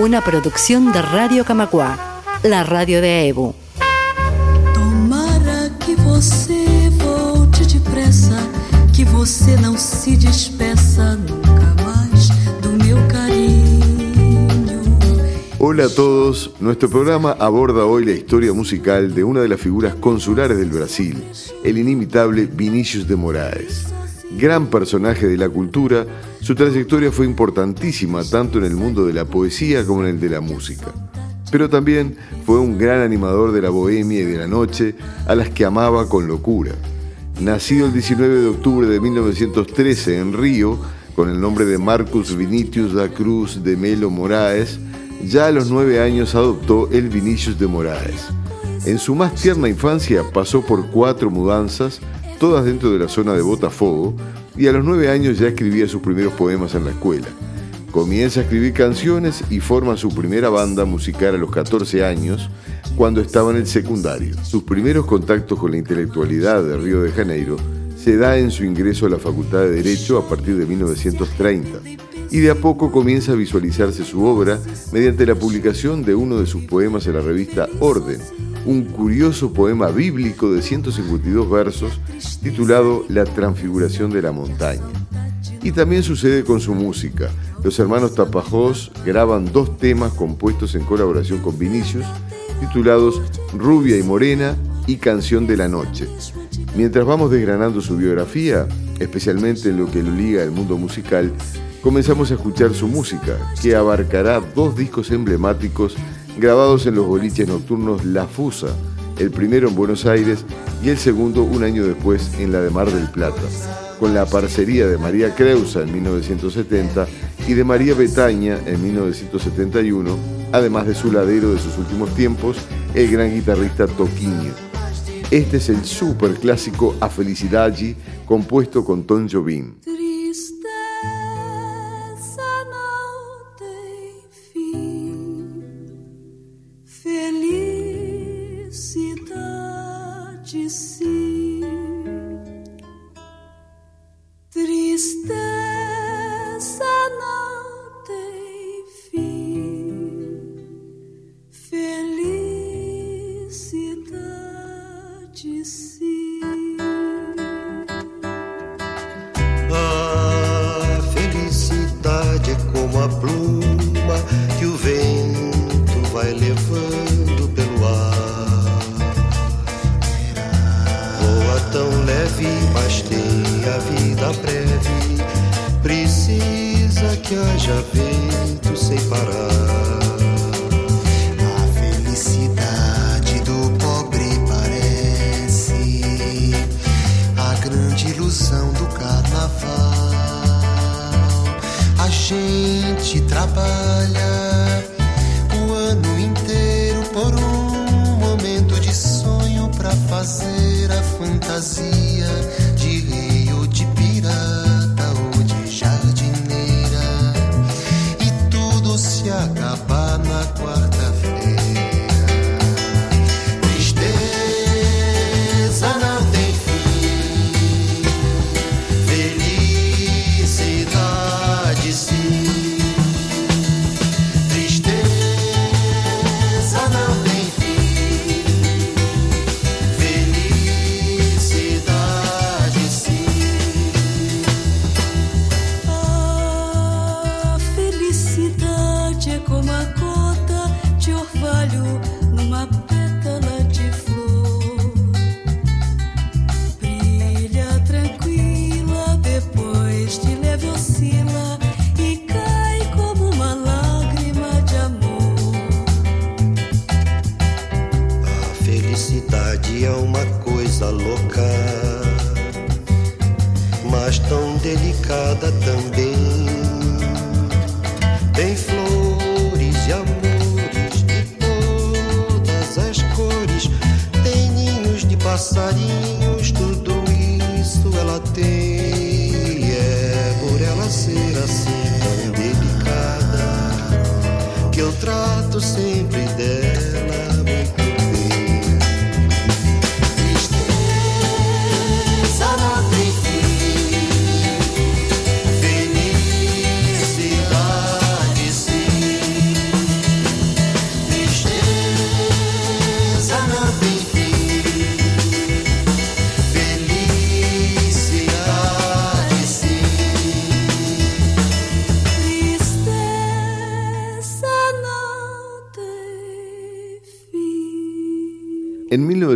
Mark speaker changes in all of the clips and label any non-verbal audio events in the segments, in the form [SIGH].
Speaker 1: Una producción de Radio Camacua, la radio de EBU.
Speaker 2: Tomara que você volte depressa, que você não se despeça nunca mais do meu cariño.
Speaker 3: Hola a todos, nuestro programa aborda hoy la historia musical de una de las figuras consulares del Brasil, el inimitable Vinicius de Moraes. Gran personaje de la cultura, su trayectoria fue importantísima tanto en el mundo de la poesía como en el de la música. Pero también fue un gran animador de la bohemia y de la noche, a las que amaba con locura. Nacido el 19 de octubre de 1913 en Río, con el nombre de Marcus Vinicius da Cruz de Melo Moraes, ya a los nueve años adoptó el Vinicius de Moraes. En su más tierna infancia pasó por cuatro mudanzas, todas dentro de la zona de Botafogo, y a los nueve años ya escribía sus primeros poemas en la escuela. Comienza a escribir canciones y forma su primera banda musical a los 14 años, cuando estaba en el secundario. Sus primeros contactos con la intelectualidad de Río de Janeiro se da en su ingreso a la Facultad de Derecho a partir de 1930 y de a poco comienza a visualizarse su obra mediante la publicación de uno de sus poemas en la revista Orden, un curioso poema bíblico de 152 versos titulado La Transfiguración de la Montaña. Y también sucede con su música. Los hermanos Tapajós graban dos temas compuestos en colaboración con Vinicius, titulados Rubia y Morena y Canción de la Noche. Mientras vamos desgranando su biografía, especialmente en lo que lo liga al mundo musical, comenzamos a escuchar su música, que abarcará dos discos emblemáticos grabados en los boliches nocturnos La Fusa, el primero en Buenos Aires y el segundo un año después en la de Mar del Plata, con la parcería de María Creusa en 1970 y de María Betaña en 1971, además de su ladero de sus últimos tiempos, el gran guitarrista Toquiño. Este es el super clásico A Felicidade, compuesto con Tom Jobim.
Speaker 4: trabalhar. É
Speaker 2: uma
Speaker 4: coisa louca, mas tão delicada também.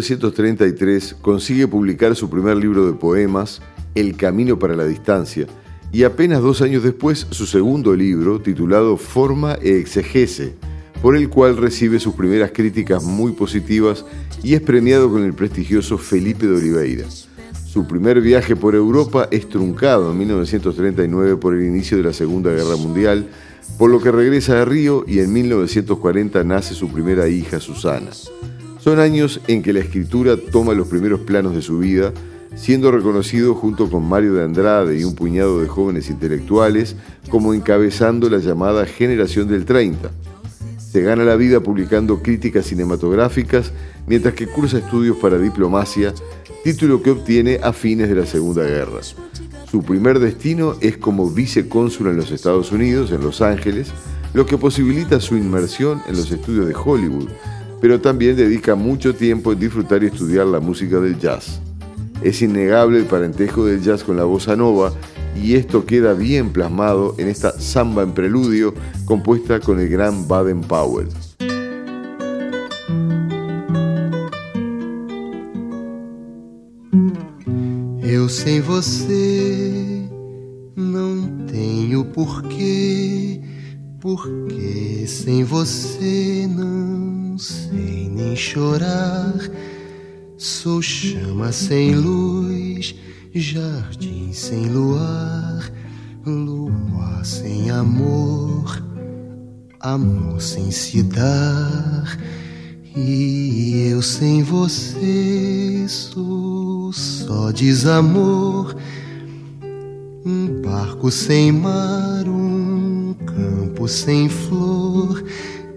Speaker 3: 1933 consigue publicar su primer libro de poemas, El Camino para la Distancia, y apenas dos años después su segundo libro, titulado Forma e Exegese, por el cual recibe sus primeras críticas muy positivas y es premiado con el prestigioso Felipe de Oliveira. Su primer viaje por Europa es truncado en 1939 por el inicio de la Segunda Guerra Mundial, por lo que regresa a Río y en 1940 nace su primera hija, Susana. Son años en que la escritura toma los primeros planos de su vida, siendo reconocido junto con Mario de Andrade y un puñado de jóvenes intelectuales como encabezando la llamada generación del 30. Se gana la vida publicando críticas cinematográficas mientras que cursa estudios para diplomacia, título que obtiene a fines de la Segunda Guerra. Su primer destino es como vicecónsul en los Estados Unidos, en Los Ángeles, lo que posibilita su inmersión en los estudios de Hollywood, pero también dedica mucho tiempo en disfrutar y estudiar la música del jazz. Es innegable el parentesco del jazz con la bossa nova y esto queda bien plasmado en esta samba en preludio compuesta con el gran Baden Powell.
Speaker 5: Eu sem você não tenho porquê, porque sem você não sei nem chorar. Sou chama sem luz, jardim sem luar, lua sem amor, amor sem se dar. E eu sem você sou só desamor, um barco sem mar, um campo sem flor,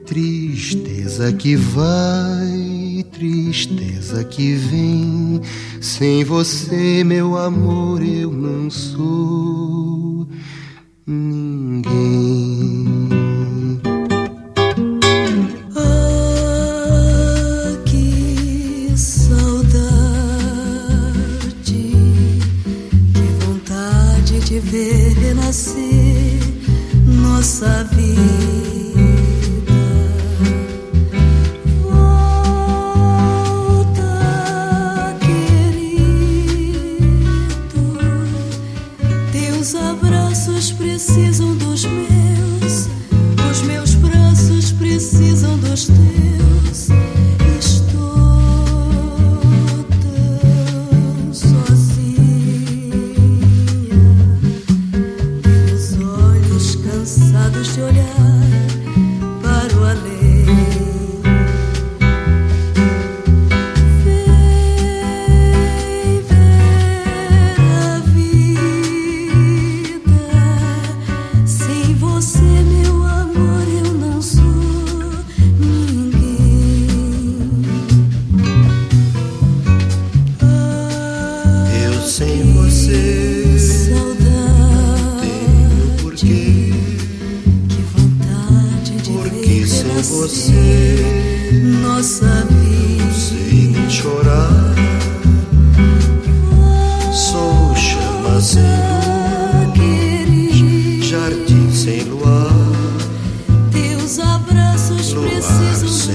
Speaker 5: tristeza que vai, tristeza que vem. Sem você, meu amor, eu não sou ninguém.
Speaker 2: Ah, que saudade, que vontade de ver renascer nossa vida.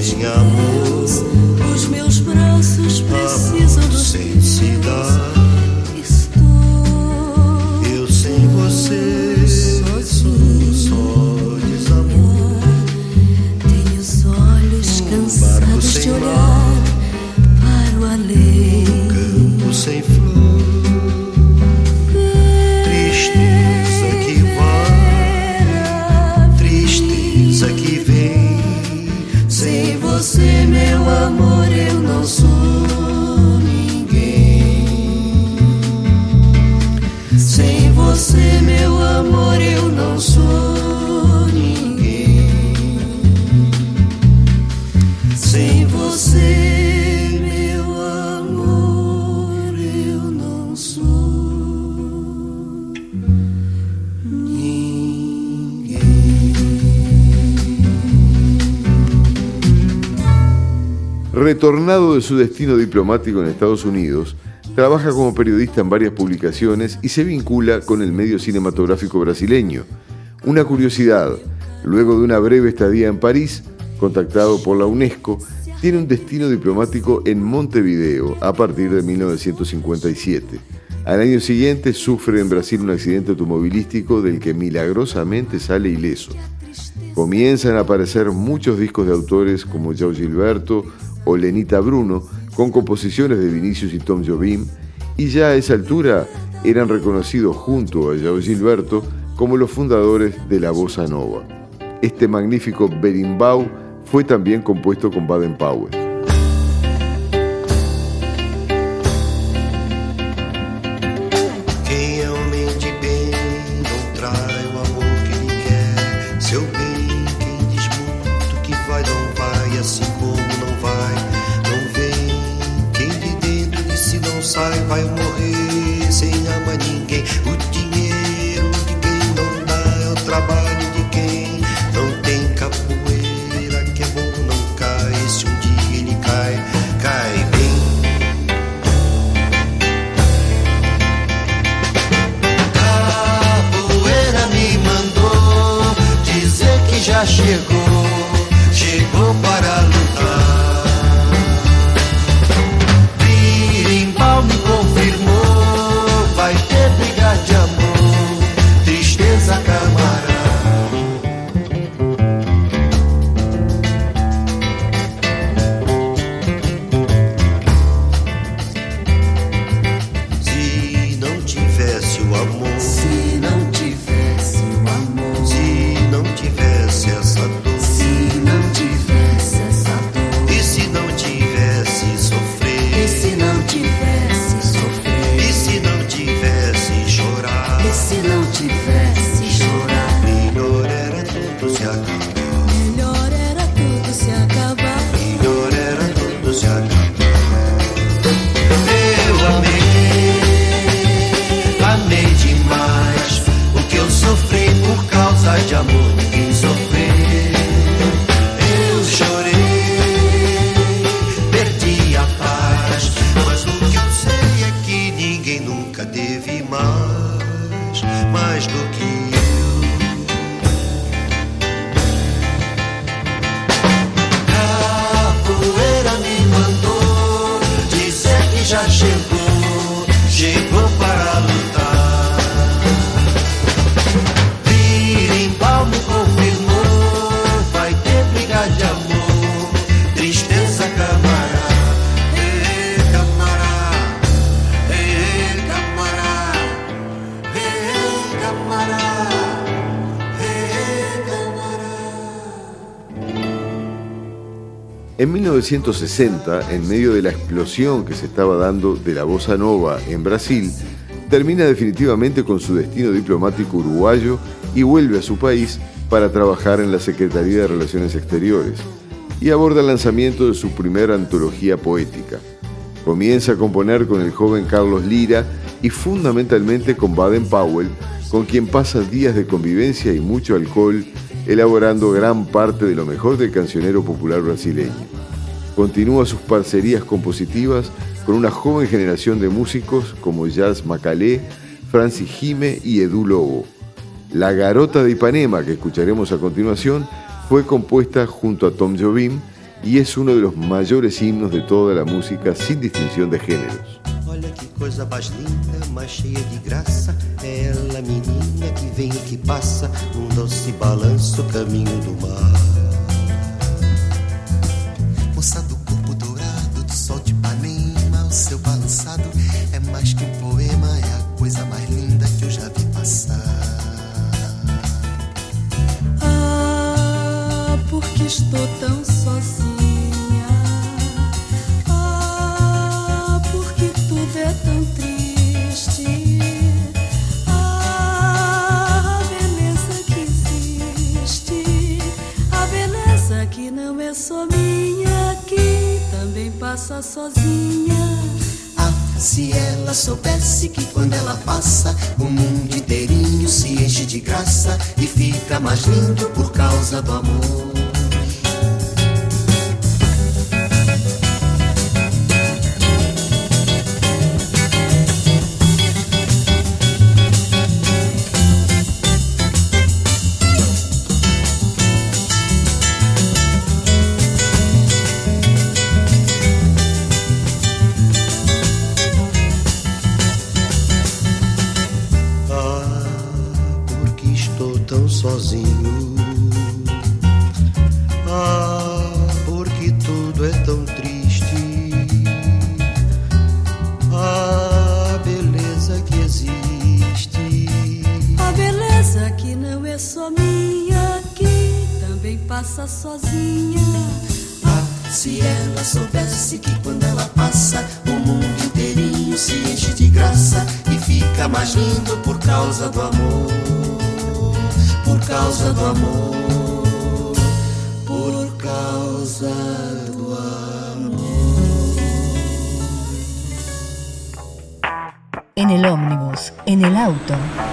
Speaker 2: Precisam dos
Speaker 4: su destino diplomático en Estados Unidos, trabaja como periodista en varias publicaciones y se vincula con el medio cinematográfico brasileño. Una curiosidad, luego de una breve estadía en París, contactado por la UNESCO, tiene un destino diplomático en Montevideo a partir de 1957. Al año siguiente sufre en Brasil un accidente automovilístico del que milagrosamente sale ileso. Comienzan a aparecer muchos discos de autores como Joe Gilberto o Lenita Bruno, con composiciones de Vinicius y Tom Jobim, y ya a esa altura eran reconocidos junto a Joe Gilberto como los fundadores de la bossa nova. Este magnífico berimbau fue también compuesto con Baden Powell. chegou. En 1960, en medio de la explosión que se estaba dando de la bossa nova en Brasil, termina definitivamente con su destino diplomático uruguayo y vuelve a su país para trabajar en la Secretaría de Relaciones Exteriores y aborda el lanzamiento de su primera antología poética. Comienza a componer con el joven Carlos Lira y fundamentalmente con Baden Powell, con quien pasa días de convivencia y mucho alcohol elaborando gran parte de lo mejor del cancionero popular brasileño. Continúa sus parcerías compositivas con una joven generación de músicos como Jazz Macalé, Francis Jime y Edu Lobo. La Garota de Ipanema, que escucharemos a continuación, fue compuesta junto a Tom Jobim y es uno de los mayores himnos de toda la música sin distinción de géneros.
Speaker 5: Por causa do amor.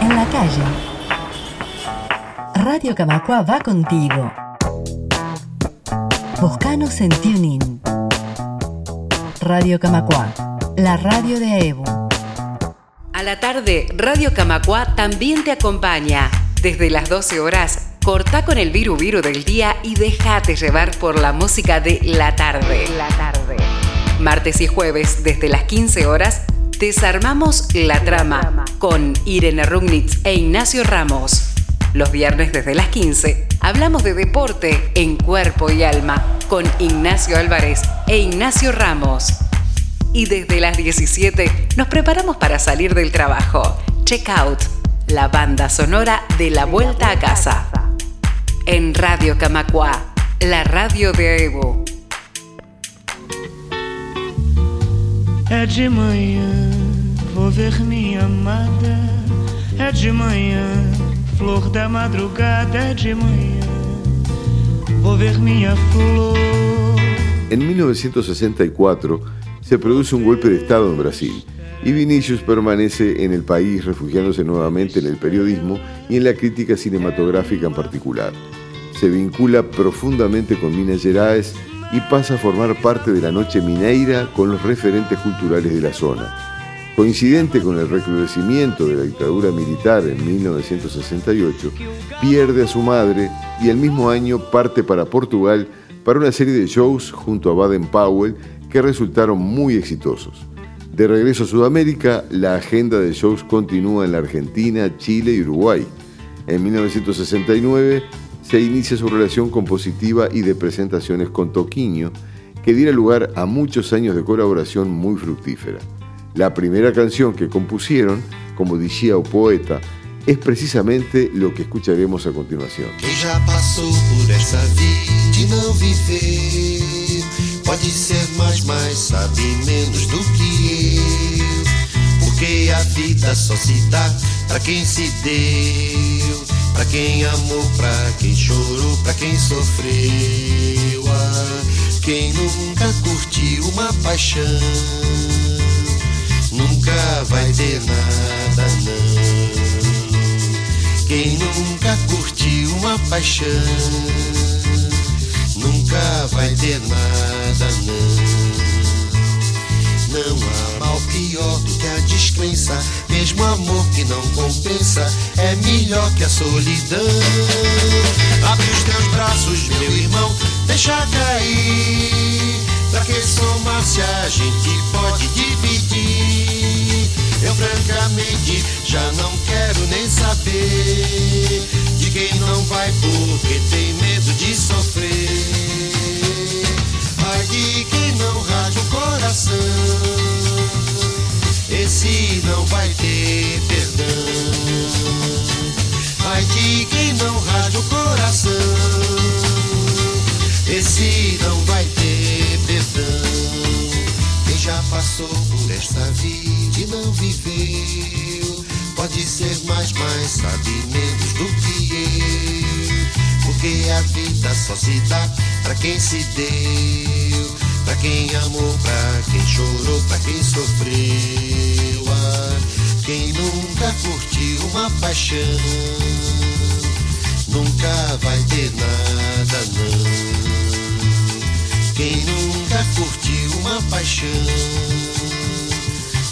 Speaker 1: En la calle. Radio Camacua va contigo. Buscanos en TuneIn. Radio Camacua, la radio de Evo.
Speaker 6: A la tarde, Radio Camacua también te acompaña. Desde las 12 horas, corta con el viru viru del día y déjate llevar por la música de la tarde. La tarde. Martes y jueves, desde las 15 horas, desarmamos la trama con Irene Rugnitz e Ignacio Ramos. Los viernes desde las 15 hablamos de deporte en cuerpo y alma con Ignacio Álvarez e Ignacio Ramos. Y desde las 17 nos preparamos para salir del trabajo. Check out la banda sonora de la vuelta a casa. En Radio Camacua, la radio de Evo.
Speaker 7: É de manhã, vou ver minha amada. É de manhã, flor da madrugada. É de manhã, vou ver minha flor.
Speaker 3: En 1964 se produce un golpe de Estado en Brasil y Vinicius permanece en el país refugiándose nuevamente en el periodismo y en la crítica cinematográfica en particular. Se vincula profundamente con Minas Gerais y pasa a formar parte de la Noche Mineira con los referentes culturales de la zona. Coincidente con el recrudecimiento de la dictadura militar en 1968, pierde a su madre y el mismo año parte para Portugal para una serie de shows junto a Baden Powell que resultaron muy exitosos. De regreso a Sudamérica, la agenda de shows continúa en la Argentina, Chile y Uruguay. En 1969 se inicia su relación compositiva y de presentaciones con Toquinho, que diera lugar a muchos años de colaboración muy fructífera. La primera canción que compusieron, como decía o poeta, es precisamente lo que escucharemos a continuación.
Speaker 4: Pra quem amou, pra quem chorou, pra quem sofreu ah, Quem nunca curtiu uma paixão Nunca vai ter nada não quem nunca curtiu uma paixão nunca vai ter nada, não. Não há mal pior do que a descrença, mesmo amor que não compensa é melhor que a solidão. Abre os teus braços, meu irmão, deixa cair. Pra que somar se a gente pode dividir? Eu francamente já não quero nem saber de quem não vai porque tem medo de sofrer. Ai de quem não o coração, esse não vai ter perdão. Ai de quem não rasga o coração, esse não vai ter perdão. Quem já passou por esta vida e não viveu Pode ser mais, mas sabe menos do que eu Porque a vida só se dá pra quem se deu Pra quem amou, pra quem chorou, pra quem sofreu ah, Quem nunca curtiu uma paixão Nunca vai ter nada não quem nunca curtiu uma paixão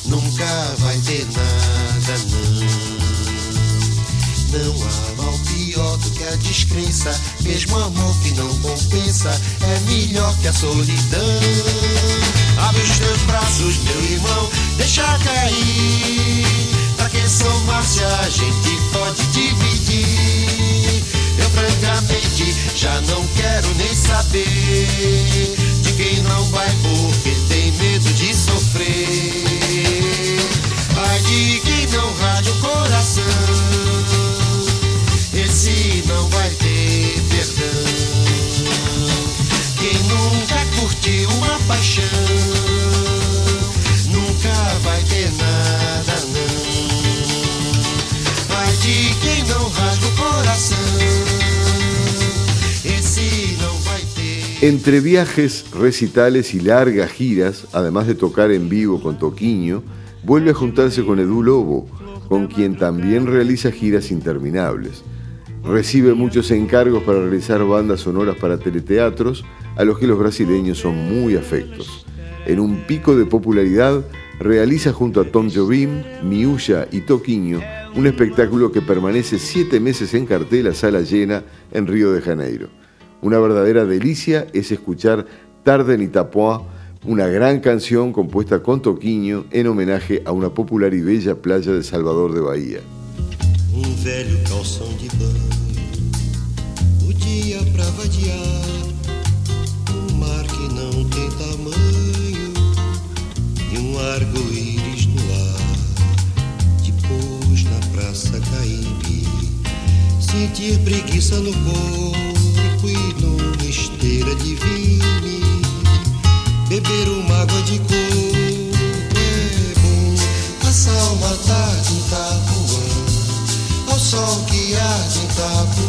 Speaker 4: nunca vai ter nada, não. Não há a descrença, mesmo amor que não compensa é melhor que a solidão. Abre os teus braços, meu irmão, deixa cair. Pra que somar se a gente pode dividir? Eu francamente já não quero nem saber de quem não vai porque tem medo de sofrer. Ai de quem não rasga o coração, uma paixão, nunca ter nada,
Speaker 3: Entre viajes, recitales y largas giras, además de tocar en vivo con Toquiño, vuelve a juntarse con Edu Lobo, con quien también realiza giras interminables. Recibe muchos encargos para realizar bandas sonoras para teleteatros a los que los brasileños son muy afectos. En un pico de popularidad, realiza junto a Tom Jobim, Miuya y Toquiño un espectáculo que permanece siete meses en cartel a sala llena en Río de Janeiro. Una verdadera delicia es escuchar Tarde en Itapuá, una gran canción compuesta con Toquiño en homenaje a una popular y bella playa de Salvador de Bahía.
Speaker 4: Um arco-íris no ar. Depois na praça Caíbe, sentir preguiça no corpo e numa esteira de vime. Beber uma água de coco é bom. Passar uma tarde em Itapuã ao sol que arde em Itapuã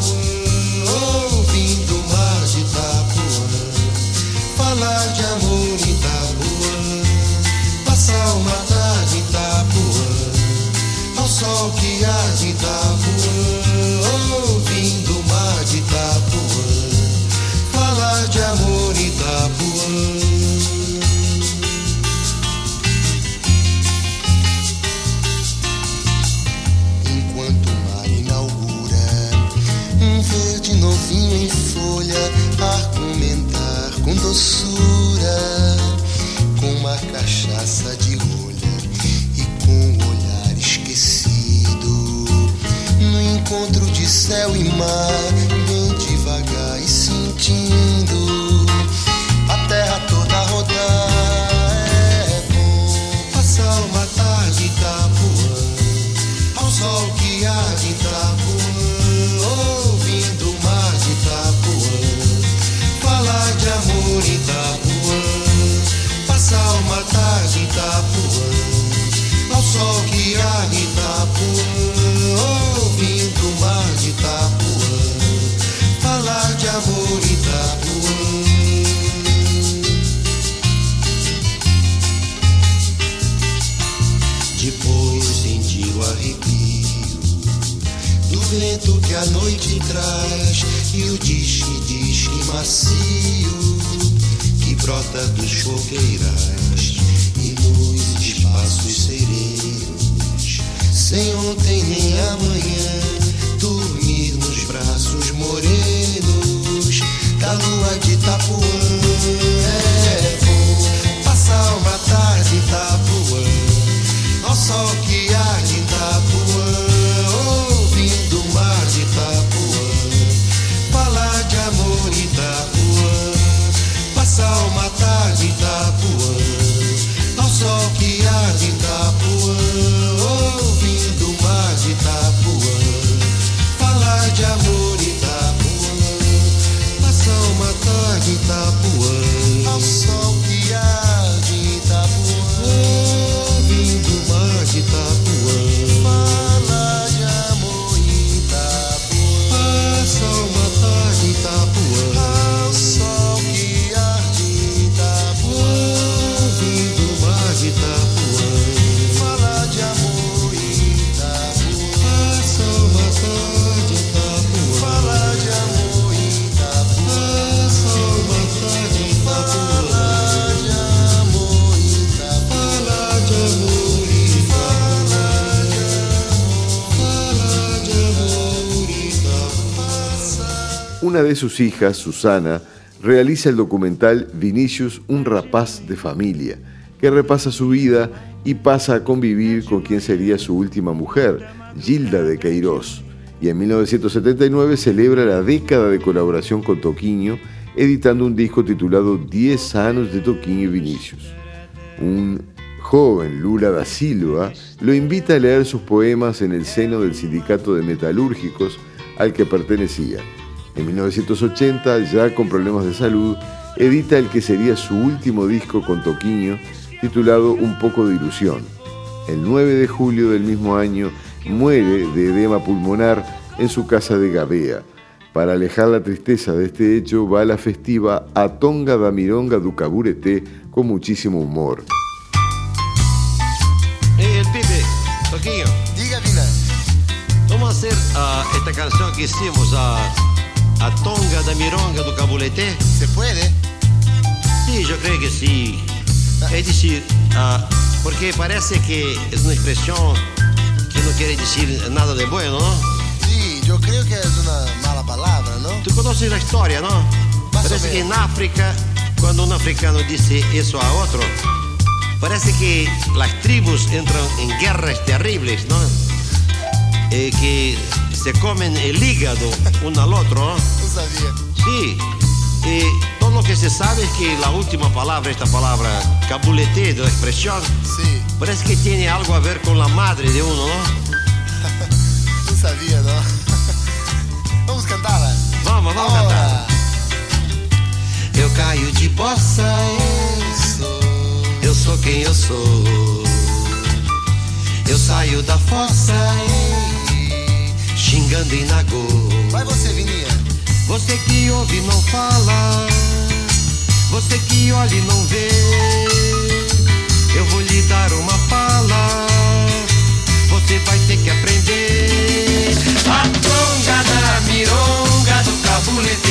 Speaker 4: Itapuã, ao sol que arde em Itapuã, ouvindo o mar de Itapuã, falar de amor Itapuã. Depois sentir o arrepio do vento que a noite traz e o disque-disque macio que brota dos fogueirais espaços serenos, sem ontem nem amanhã, dormir nos braços morenos. Da lua de Itapuã. É bom passar uma tarde em Itapuã. Ao sol que arde de
Speaker 3: sus hijas, Susana, realiza el documental Vinicius, un rapaz de familia, que repasa su vida y pasa a convivir con quien sería su última mujer, Gilda de Queiroz. Y en 1979 celebra la década de colaboración con Toquiño, editando un disco titulado 10 años de Toquiño y Vinicius. Un joven Lula da Silva lo invita a leer sus poemas en el seno del sindicato de metalúrgicos al que pertenecía. En 1980, ya con problemas de salud, edita el que sería su último disco con Toquiño, titulado Un poco de ilusión. El 9 de julio del mismo año muere de edema pulmonar en su casa de Gabea. Para alejar la tristeza de este hecho, va a la festiva Atonga da Mironga do Caburete con muchísimo humor.
Speaker 8: Eh, el pibe, Toquinho.
Speaker 9: Diga, Vina.
Speaker 8: Vamos a hacer ah, esta canción que hicimos, a, a Tonga da Mironga do Cabulete.
Speaker 9: ¿Se puede?
Speaker 8: Sí, yo creo que sí. Es decir, ah, porque parece que es una expresión que no quiere decir nada de bueno, ¿no?
Speaker 9: Sí, yo creo que es una mala palabra, ¿no?
Speaker 8: Tú conoces la historia, ¿no?
Speaker 9: Más
Speaker 8: Parece que en África, cuando un africano dice eso a otro, parece que las tribus entran en guerras terribles, ¿no? Eh, que se comen el hígado uno al otro, ¿no?
Speaker 9: Sabía.
Speaker 8: Sí. Eh, todo lo que se sabe es que la última palabra, esta palabra cabulete de la expresión,
Speaker 9: Sí,
Speaker 8: parece que tiene algo a ver con la madre de uno, ¿no? [LAUGHS]
Speaker 9: no sabía, ¿no? [LAUGHS] Vamos a cantarla.
Speaker 8: Vamos, vamos a cantar.
Speaker 4: Eu caio de bossa, eu sou, eu sou quem eu sou. Eu saio da fossa, ei, xingando em nagô.
Speaker 9: Vai você, Vininha.
Speaker 4: Você que ouve não fala, você que olha e não vê. Eu vou lhe dar uma fala, você vai ter que aprender. A tonga da mironga do cabulete.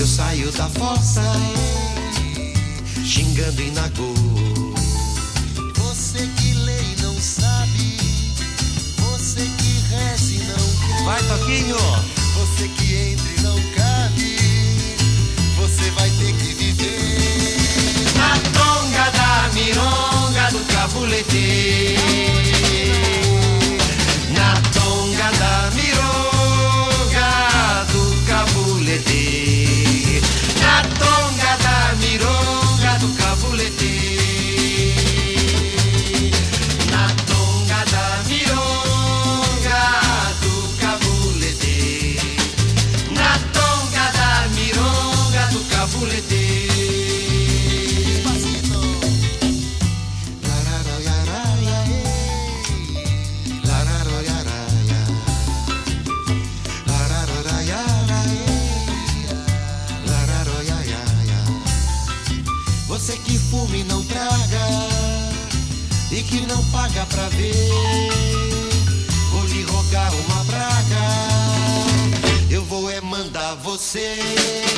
Speaker 4: Eu saio da ei, xingando em nagô.
Speaker 9: Você que lê e não sabe. Você que reza e não crê.
Speaker 8: Vai, Toquinho!
Speaker 9: Você que entra e não cabe. Você vai ter que viver.
Speaker 4: Na tonga da mironga do cabulete. Você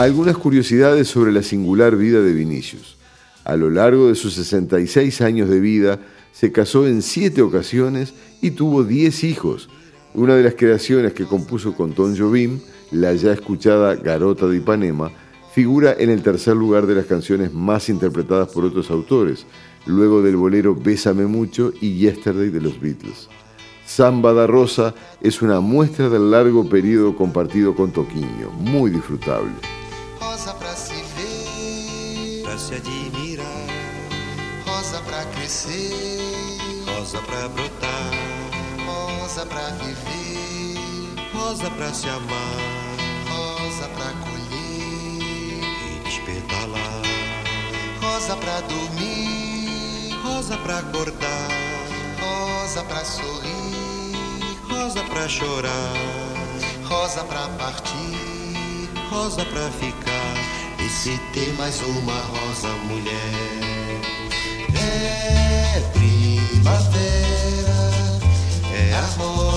Speaker 3: Algunas curiosidades sobre la singular vida de Vinicius. A lo largo de sus 66 años de vida, se casó en siete ocasiones y tuvo 10 hijos. Una de las creaciones que compuso con Tom Jobim, la ya escuchada Garota de Ipanema, figura en el tercer lugar de las canciones más interpretadas por otros autores, luego del bolero Bésame Mucho y Yesterday de los Beatles. Samba da Rosa es una muestra del largo periodo compartido con Toquinho, muy disfrutable.
Speaker 9: Se
Speaker 4: admirar,
Speaker 9: Rosa pra crescer.
Speaker 4: rosa pra brotar,
Speaker 9: Rosa pra viver.
Speaker 4: rosa pra se amar
Speaker 9: Rosa pra colher.
Speaker 4: e despedalar,
Speaker 9: Rosa pra dormir.
Speaker 4: rosa pra acordar,
Speaker 9: Rosa pra sorrir.
Speaker 4: rosa pra chorar,
Speaker 5: rosa pra partir,
Speaker 4: rosa pra ficar. Se tem mais uma rosa mulher?
Speaker 5: é primavera,
Speaker 4: É a rosa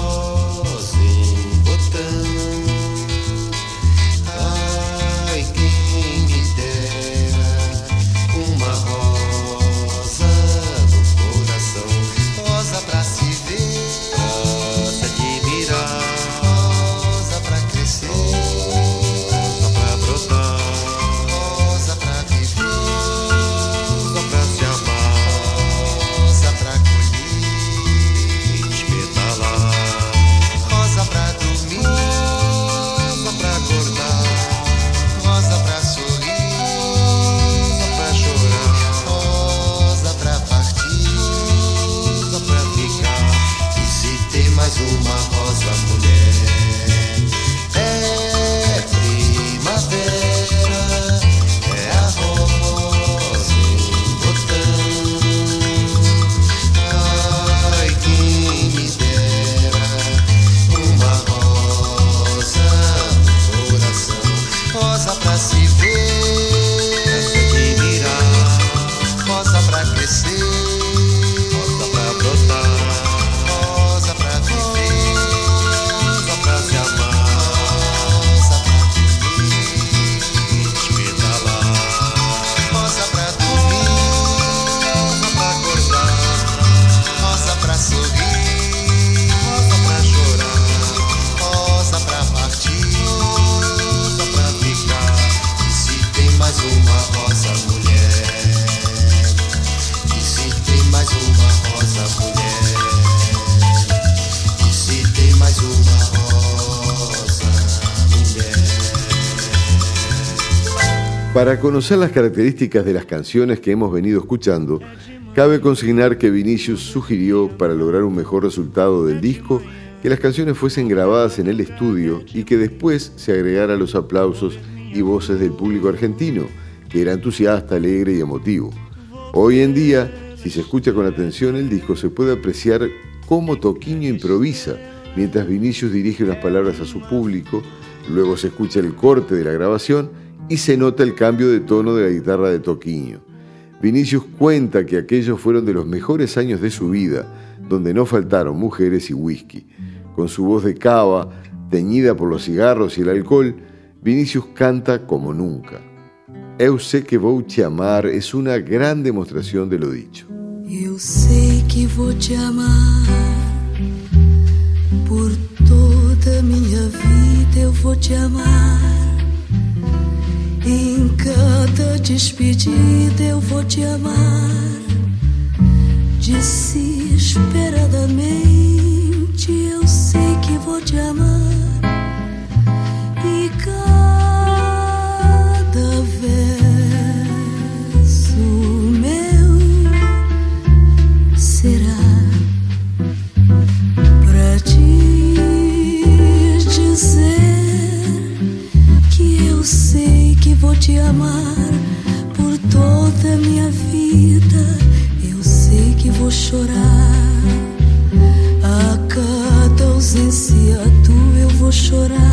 Speaker 3: Para conocer las características de las canciones que hemos venido escuchando, cabe consignar que Vinicius sugirió, para lograr un mejor resultado del disco, que las canciones fuesen grabadas en el estudio y que después se agregara los aplausos y voces del público argentino, que era entusiasta, alegre y emotivo. Hoy en día, si se escucha con atención el disco, se puede apreciar cómo Toquiño improvisa mientras Vinicius dirige unas palabras a su público, luego se escucha el corte de la grabación y se nota el cambio de tono de la guitarra de Toquiño. Vinicius cuenta que aquellos fueron de los mejores años de su vida, donde no faltaron mujeres y whisky. Con su voz de cava, teñida por los cigarros y el alcohol, Vinicius canta como nunca. Eu sei que vou te amar es una gran demostración de lo dicho.
Speaker 2: Eu sei que vou te amar por toda minha vida. Eu vou te amar em cada despedida. Eu vou te amar desesperadamente. Minha vida. Eu sei que vou chorar a cada ausência tua. Eu vou chorar,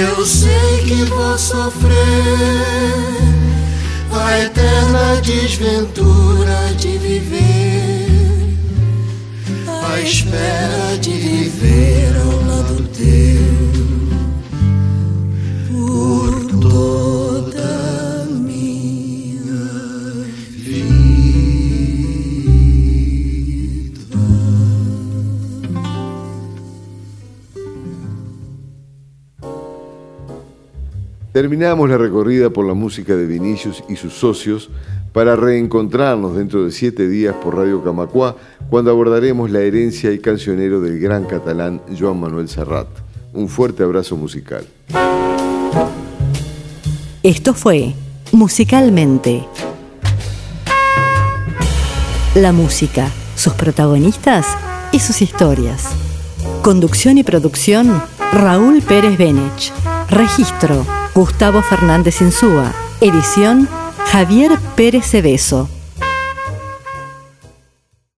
Speaker 2: Eu sei que vou sofrer a eterna desventura de viver, a espera de viver ao lado teu
Speaker 3: Terminamos la recorrida por la música de Vinicius y sus socios para reencontrarnos dentro de siete días por Radio Camacuá cuando abordaremos la herencia y cancionero del gran catalán Joan Manuel Serrat. Un fuerte abrazo musical.
Speaker 1: Esto fue Musicalmente. La música, sus protagonistas y sus historias. Conducción y producción, Raúl Pérez Benech. Registro, Gustavo Fernández Insúa. Edición, Javier Pérez Cebeso.